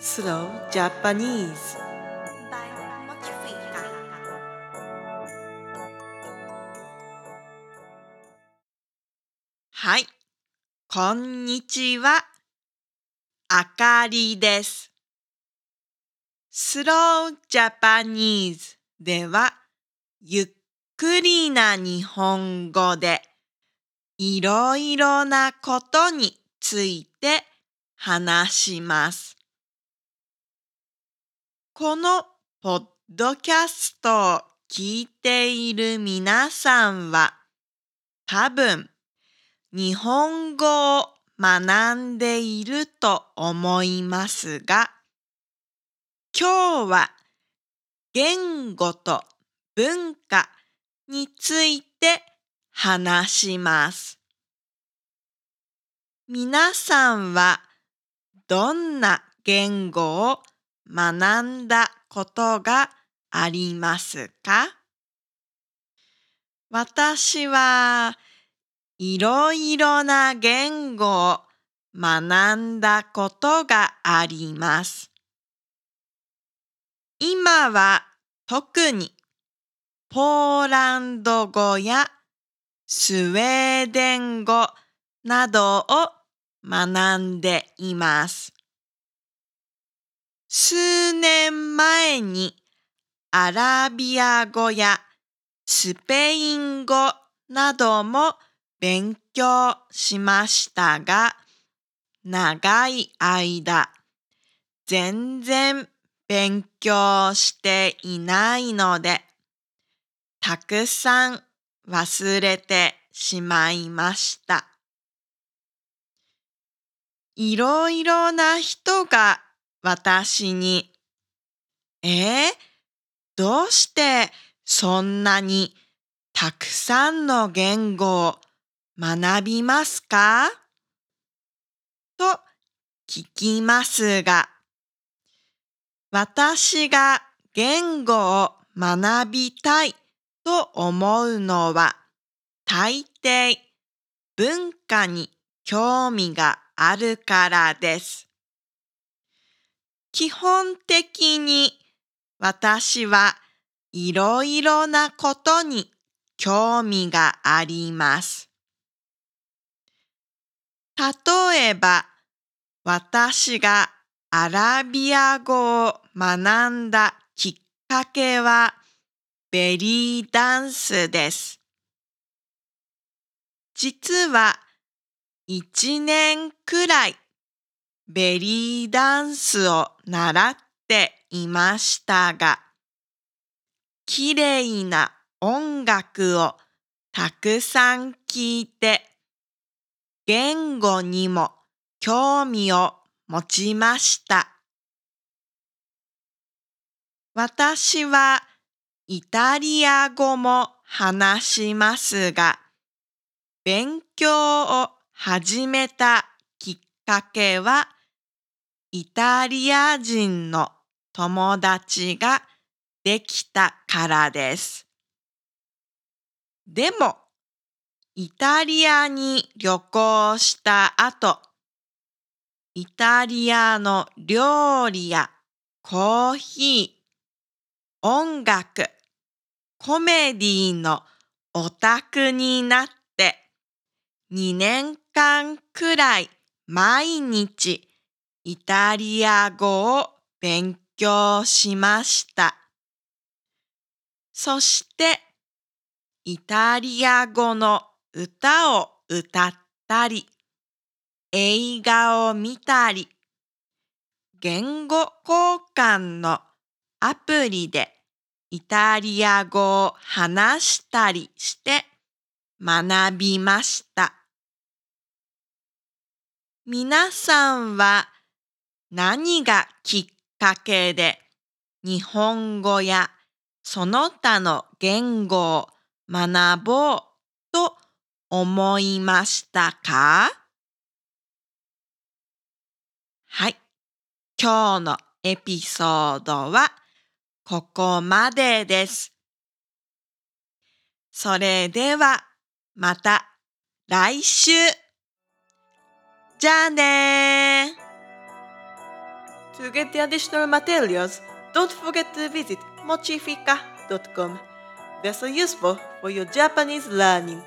Slow Japanese by Mochifika. はい。こんにちは。あかりです。スロージャパニーズでは、ゆっくりな日本語で、いろいろなことについて話します。このポッドキャストを聞いている皆さんは、多分、日本語を学んでいると思いますが、今日は言語と文化について話します。皆さんはどんな言語を学んだことがありますか？私はいろいろな言語を学んだことがあります。今は特にポーランド語やスウェーデン語などを学んでいます。数年前にアラビア語やスペイン語なども勉強しましたが、長い間、全然勉強していないので、たくさん忘れてしまいました。いろいろな人が私に、えー、どうしてそんなにたくさんの言語を学びますか？と聞きますが、私が言語を学びたいと思うのは、大抵文化に興味があるからです。基本的に私はいろいろなことに興味があります。例えば、私がアラビア語を学んだきっかけはベリーダンスです。実は一年くらいベリーダンスを習っていましたが、きれいな音楽をたくさん聴いて、言語にも興味を持ちました。私はイタリア語も話しますが、勉強を始めたきっかけは、イタリア人の友達ができたからです。でも、イタリアに旅行した後、イタリアの料理やコーヒー、音楽、コメディのオタクになって2年間くらい毎日イタリア語を勉強しました。そしてイタリア語の歌を歌ったり、映画を見たり、言語交換のアプリでイタリア語を話したりして学びました。皆さんは何がきっかけで日本語やその他の言語を学ぼうと思いましたか？はい。今日のエピソードはここまでです。それではまた来週じゃあねー。To get the additional materials, don't forget to visit mochifika.com. They're so useful for your Japanese learning.